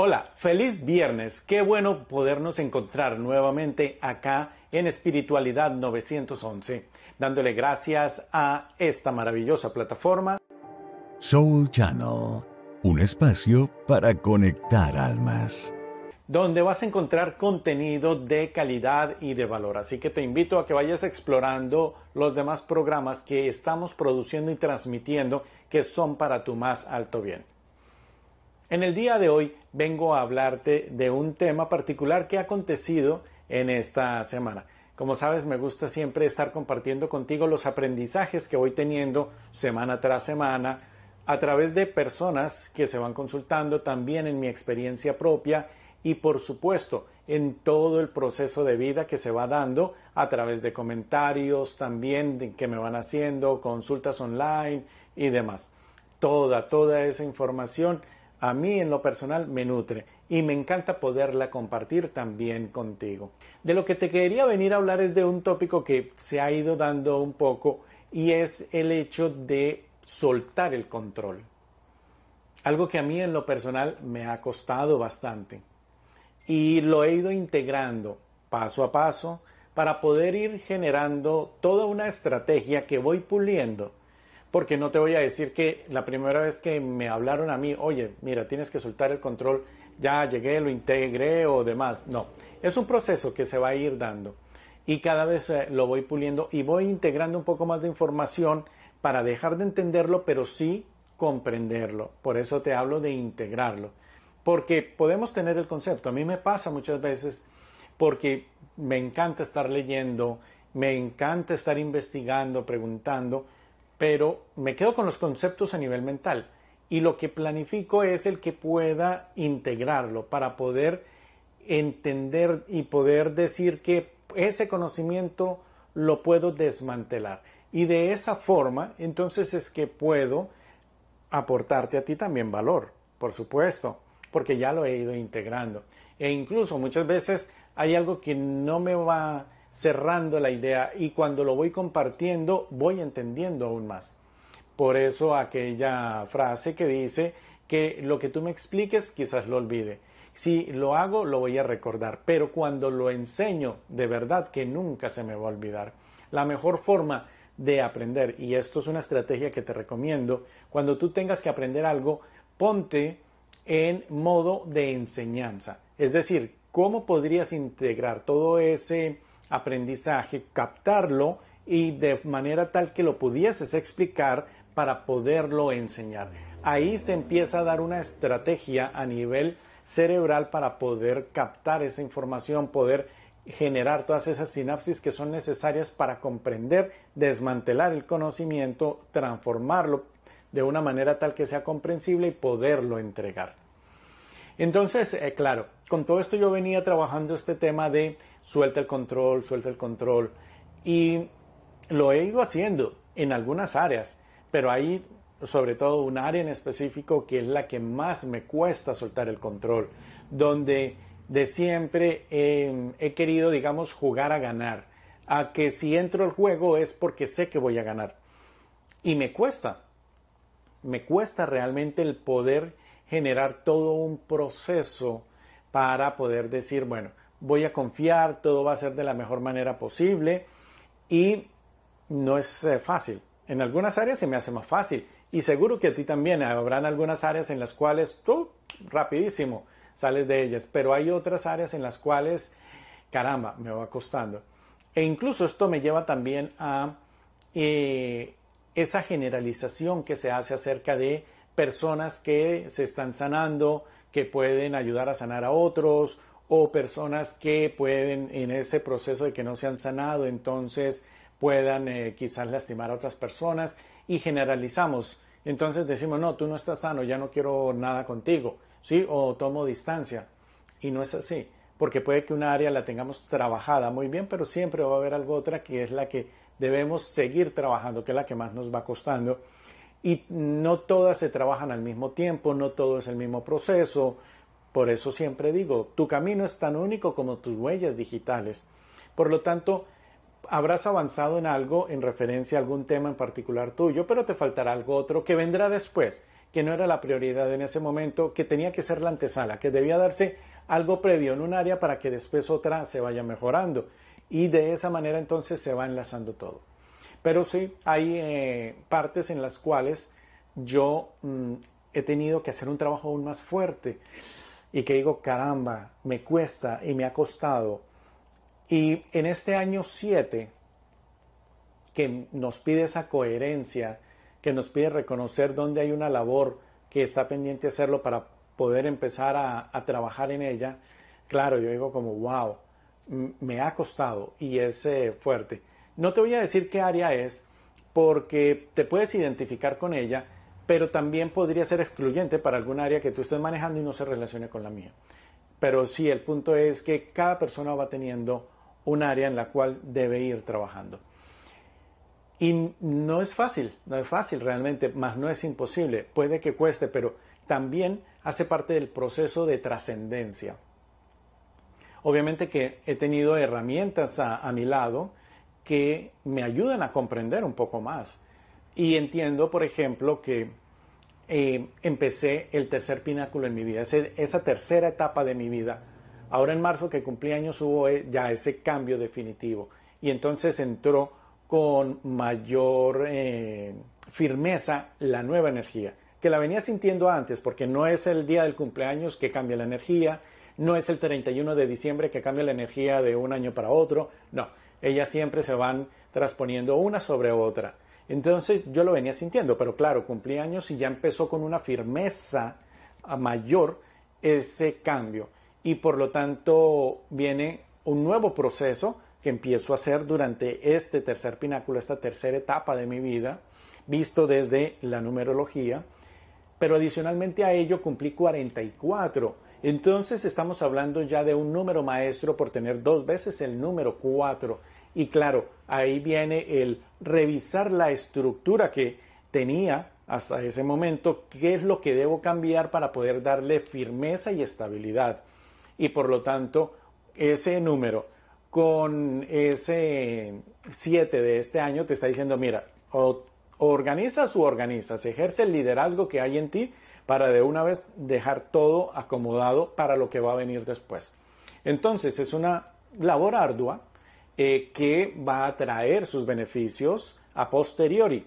Hola, feliz viernes. Qué bueno podernos encontrar nuevamente acá en Espiritualidad 911, dándole gracias a esta maravillosa plataforma. Soul Channel, un espacio para conectar almas. Donde vas a encontrar contenido de calidad y de valor. Así que te invito a que vayas explorando los demás programas que estamos produciendo y transmitiendo que son para tu más alto bien. En el día de hoy vengo a hablarte de un tema particular que ha acontecido en esta semana. Como sabes, me gusta siempre estar compartiendo contigo los aprendizajes que voy teniendo semana tras semana a través de personas que se van consultando, también en mi experiencia propia y por supuesto en todo el proceso de vida que se va dando a través de comentarios también que me van haciendo, consultas online y demás. Toda, toda esa información a mí en lo personal me nutre y me encanta poderla compartir también contigo. De lo que te quería venir a hablar es de un tópico que se ha ido dando un poco y es el hecho de soltar el control. Algo que a mí en lo personal me ha costado bastante y lo he ido integrando paso a paso para poder ir generando toda una estrategia que voy puliendo porque no te voy a decir que la primera vez que me hablaron a mí, oye, mira, tienes que soltar el control, ya llegué, lo integré o demás. No, es un proceso que se va a ir dando y cada vez eh, lo voy puliendo y voy integrando un poco más de información para dejar de entenderlo, pero sí comprenderlo. Por eso te hablo de integrarlo, porque podemos tener el concepto. A mí me pasa muchas veces porque me encanta estar leyendo, me encanta estar investigando, preguntando, pero me quedo con los conceptos a nivel mental y lo que planifico es el que pueda integrarlo para poder entender y poder decir que ese conocimiento lo puedo desmantelar. Y de esa forma, entonces es que puedo aportarte a ti también valor, por supuesto, porque ya lo he ido integrando. E incluso muchas veces hay algo que no me va cerrando la idea y cuando lo voy compartiendo voy entendiendo aún más. Por eso aquella frase que dice que lo que tú me expliques quizás lo olvide. Si lo hago lo voy a recordar, pero cuando lo enseño de verdad que nunca se me va a olvidar. La mejor forma de aprender, y esto es una estrategia que te recomiendo, cuando tú tengas que aprender algo, ponte en modo de enseñanza. Es decir, ¿cómo podrías integrar todo ese aprendizaje, captarlo y de manera tal que lo pudieses explicar para poderlo enseñar. Ahí se empieza a dar una estrategia a nivel cerebral para poder captar esa información, poder generar todas esas sinapsis que son necesarias para comprender, desmantelar el conocimiento, transformarlo de una manera tal que sea comprensible y poderlo entregar. Entonces, eh, claro, con todo esto yo venía trabajando este tema de suelta el control, suelta el control y lo he ido haciendo en algunas áreas, pero hay sobre todo un área en específico que es la que más me cuesta soltar el control, donde de siempre he querido, digamos, jugar a ganar, a que si entro al juego es porque sé que voy a ganar. Y me cuesta, me cuesta realmente el poder generar todo un proceso para poder decir, bueno, voy a confiar, todo va a ser de la mejor manera posible y no es eh, fácil. En algunas áreas se me hace más fácil y seguro que a ti también habrán algunas áreas en las cuales tú rapidísimo sales de ellas, pero hay otras áreas en las cuales, caramba, me va costando. E incluso esto me lleva también a eh, esa generalización que se hace acerca de personas que se están sanando, que pueden ayudar a sanar a otros, o personas que pueden en ese proceso de que no se han sanado, entonces puedan eh, quizás lastimar a otras personas y generalizamos. Entonces decimos, no, tú no estás sano, ya no quiero nada contigo, ¿sí? O tomo distancia. Y no es así, porque puede que una área la tengamos trabajada muy bien, pero siempre va a haber algo otra que es la que debemos seguir trabajando, que es la que más nos va costando y no todas se trabajan al mismo tiempo, no todo es el mismo proceso. Por eso siempre digo, tu camino es tan único como tus huellas digitales. Por lo tanto, habrás avanzado en algo en referencia a algún tema en particular tuyo, pero te faltará algo otro que vendrá después, que no era la prioridad en ese momento, que tenía que ser la antesala, que debía darse algo previo en un área para que después otra se vaya mejorando. Y de esa manera entonces se va enlazando todo. Pero sí, hay eh, partes en las cuales yo mm, he tenido que hacer un trabajo aún más fuerte y que digo, caramba, me cuesta y me ha costado. Y en este año 7, que nos pide esa coherencia, que nos pide reconocer dónde hay una labor que está pendiente hacerlo para poder empezar a, trabajar en ella, claro, yo digo como, wow, me ha costado y es eh, fuerte. No te voy a decir qué área es, porque te puedes identificar con ella, pero también podría ser excluyente para algún área que tú estés manejando y no se relacione con la mía. Pero sí, el punto es que cada persona va teniendo un área en la cual debe ir trabajando. Y no es fácil, no es fácil realmente, más no es imposible. Puede que cueste, pero también hace parte del proceso de trascendencia. Obviamente que he tenido herramientas a, mi lado que me ayudan a comprender un poco más. Y entiendo, por ejemplo, que eh, empecé el tercer pináculo en mi vida, esa tercera etapa de mi vida. Ahora en marzo que cumplí años hubo eh, ya ese cambio definitivo. Y entonces entró con mayor eh, firmeza la nueva energía, que la venía sintiendo antes, porque no es el día del cumpleaños que cambia la energía, no es el 31 de diciembre que cambia la energía de un año para otro, no, ellas siempre se van transponiendo una sobre otra. Entonces yo lo venía sintiendo, pero claro, cumplí años y ya empezó con una firmeza mayor ese cambio. Y por lo tanto viene un nuevo proceso que empiezo a hacer durante este tercer pináculo, esta tercera etapa de mi vida, visto desde la numerología. Pero adicionalmente a ello cumplí 44 entonces estamos hablando ya de un número maestro por tener dos veces el número 4. Y claro, ahí viene el revisar la estructura que tenía hasta ese momento, qué es lo que debo cambiar para poder darle firmeza y estabilidad. Y por lo tanto, ese número con ese 7 de este año te está diciendo, mira, o organizas o organizas, ejerce el liderazgo que hay en ti para de una vez dejar todo acomodado para lo que va a venir después. Entonces es una labor ardua eh, que va a traer sus beneficios a posteriori.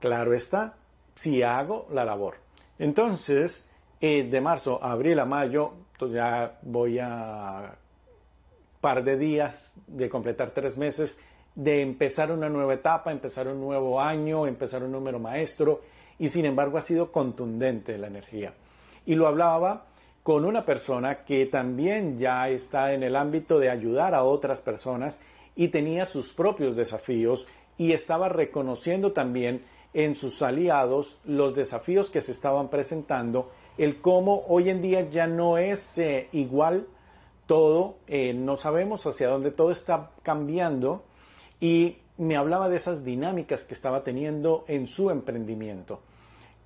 Claro está, si hago la labor. Entonces, eh, de marzo a abril a mayo, pues ya voy a par de días de completar tres meses, de empezar una nueva etapa, empezar un nuevo año, empezar un número maestro, y sin embargo ha sido contundente la energía. Y lo hablaba con una persona que también ya está en el ámbito de ayudar a otras personas y tenía sus propios desafíos y estaba reconociendo también en sus aliados los desafíos que se estaban presentando, el cómo hoy en día ya no es eh, igual todo, eh, no sabemos hacia dónde todo está cambiando y me hablaba de esas dinámicas que estaba teniendo en su emprendimiento.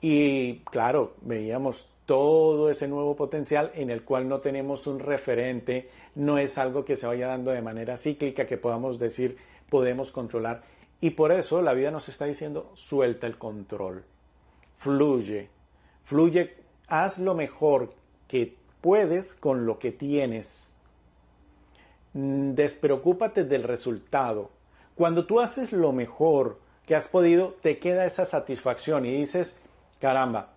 Y claro, veíamos todo ese nuevo potencial en el cual no tenemos un referente, no es algo que se vaya dando de manera cíclica que podamos decir podemos controlar. Y por eso la vida nos está diciendo suelta el control, fluye, fluye, haz lo mejor que puedes con lo que tienes. Despreocúpate del resultado. Cuando tú haces lo mejor que has podido, te queda esa satisfacción y dices, caramba,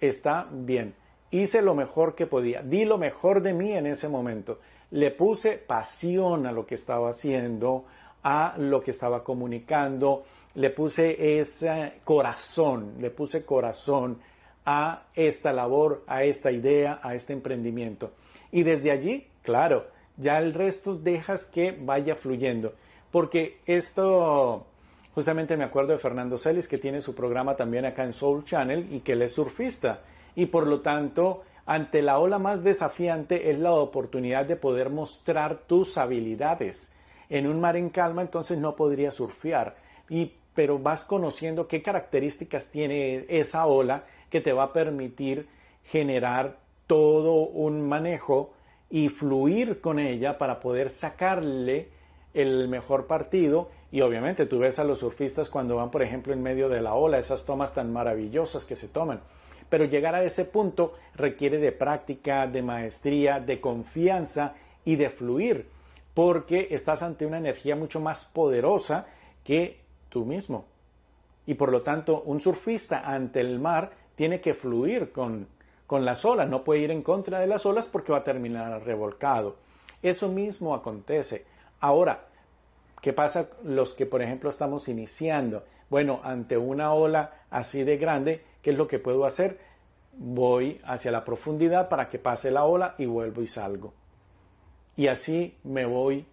está bien. Hice lo mejor que podía, di lo mejor de mí en ese momento. Le puse pasión a lo que estaba haciendo, a lo que estaba comunicando, le puse ese corazón, le puse corazón a esta labor, a esta idea, a este emprendimiento. Y desde allí, claro, ya el resto dejas que vaya fluyendo, porque esto Justamente me acuerdo de Fernando Celis, que tiene su programa también acá en Soul Channel y que él es surfista. Y por lo tanto, ante la ola más desafiante es la oportunidad de poder mostrar tus habilidades. En un mar en calma entonces no podría surfear, y, pero vas conociendo qué características tiene esa ola que te va a permitir generar todo un manejo y fluir con ella para poder sacarle el mejor partido y obviamente tú ves a los surfistas cuando van, por ejemplo, en medio de la ola, esas tomas tan maravillosas que se toman. Pero llegar a ese punto requiere de práctica, de maestría, de confianza y de fluir, porque estás ante una energía mucho más poderosa que tú mismo. Y por lo tanto, un surfista ante el mar tiene que fluir con, con las olas, no puede ir en contra de las olas porque va a terminar revolcado. Eso mismo acontece. Ahora, ¿qué pasa los que, por ejemplo, estamos iniciando? Bueno, ante una ola así de grande, ¿qué es lo que puedo hacer? Voy hacia la profundidad para que pase la ola y vuelvo y salgo. Y así me voy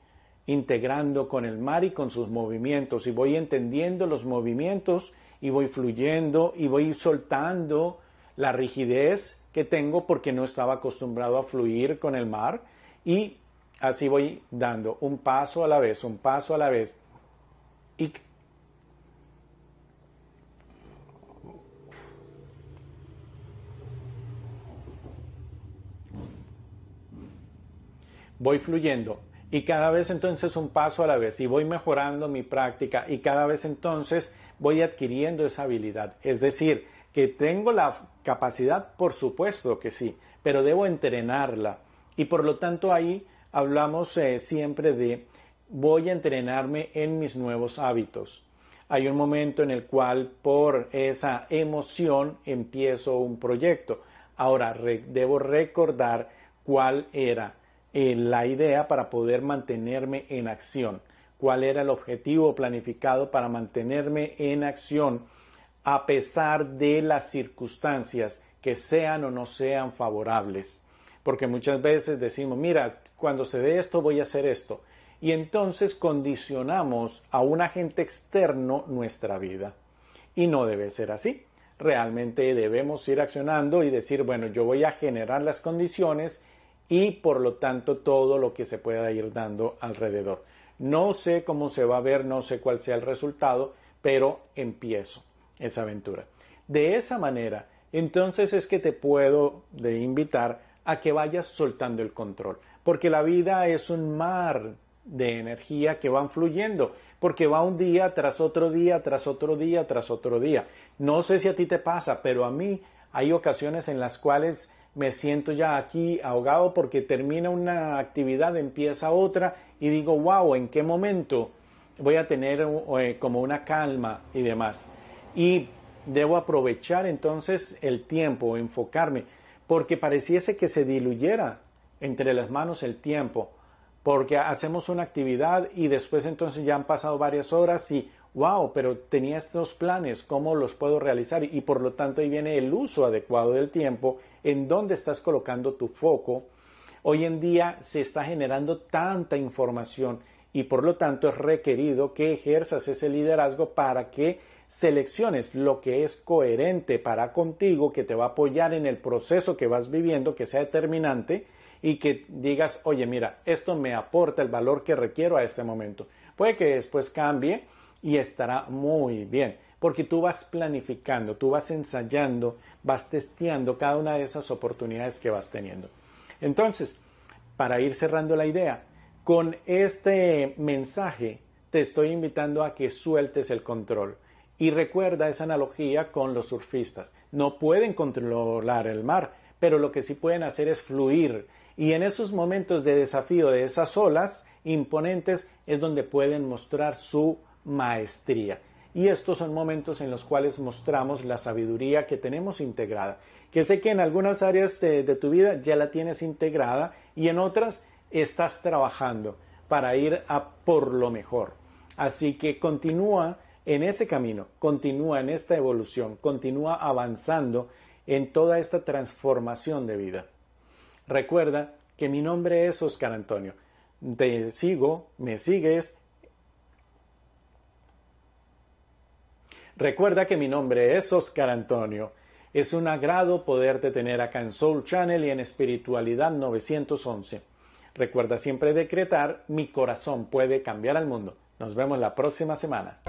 integrando con el mar y con sus movimientos y voy entendiendo los movimientos y voy fluyendo y voy soltando la rigidez que tengo porque no estaba acostumbrado a fluir con el mar y Así voy dando un paso a la vez, un paso a la vez. Y voy fluyendo y cada vez entonces un paso a la vez y voy mejorando mi práctica y cada vez entonces voy adquiriendo esa habilidad. Es decir, que tengo la capacidad, por supuesto que sí, pero debo entrenarla y por lo tanto ahí hablamos eh, siempre de voy a entrenarme en mis nuevos hábitos. Hay un momento en el cual por esa emoción empiezo un proyecto. Ahora debo recordar cuál era eh, la idea para poder mantenerme en acción, cuál era el objetivo planificado para mantenerme en acción a pesar de las circunstancias que sean o no sean favorables porque muchas veces decimos, mira, cuando se dé esto voy a hacer esto. Y entonces condicionamos a un agente externo nuestra vida. Y no debe ser así. Realmente debemos ir accionando y decir, bueno, yo voy a generar las condiciones y por lo tanto todo lo que se pueda ir dando alrededor. No sé cómo se va a ver, no sé cuál sea el resultado, pero empiezo esa aventura. De esa manera, entonces es que te puedo de invitar a que vayas soltando el control, porque la vida es un mar de energía que van fluyendo, porque va un día tras otro día, tras otro día, tras otro día. No sé si a ti te pasa, pero a mí hay ocasiones en las cuales me siento ya aquí ahogado porque termina una actividad, empieza otra y digo, wow, ¿en qué momento voy a tener eh, como una calma y demás? Y debo aprovechar entonces el tiempo, enfocarme porque pareciese que se diluyera entre las manos el tiempo, porque hacemos una actividad y después entonces ya han pasado varias horas y wow, pero tenía estos planes, ¿cómo los puedo realizar? Y por lo tanto ahí viene el uso adecuado del tiempo, en dónde estás colocando tu foco. Hoy en día se está generando tanta información y por lo tanto es requerido que ejerzas ese liderazgo para que selecciones lo que es coherente para contigo, que te va a apoyar en el proceso que vas viviendo, que sea determinante y que digas, oye, mira, esto me aporta el valor que requiero a este momento. Puede que después cambie y estará muy bien, porque tú vas planificando, tú vas ensayando, vas testeando cada una de esas oportunidades que vas teniendo. Entonces, para ir cerrando la idea, con este mensaje te estoy invitando a que sueltes el control y recuerda esa analogía con los surfistas. No pueden controlar el mar, pero lo que sí pueden hacer es fluir. Y en esos momentos de desafío de esas olas imponentes es donde pueden mostrar su maestría. Y estos son momentos en los cuales mostramos la sabiduría que tenemos integrada. Que sé que en algunas áreas de, tu vida ya la tienes integrada y en otras estás trabajando para ir a por lo mejor. Así que continúa en ese camino, continúa en esta evolución, continúa avanzando en toda esta transformación de vida. Recuerda que mi nombre es Oscar Antonio. Te sigo, me sigues. Recuerda que mi nombre es Oscar Antonio. Es un agrado poderte tener acá en Soul Channel y en Espiritualidad 911. Recuerda siempre decretar, mi corazón puede cambiar al mundo. Nos vemos la próxima semana.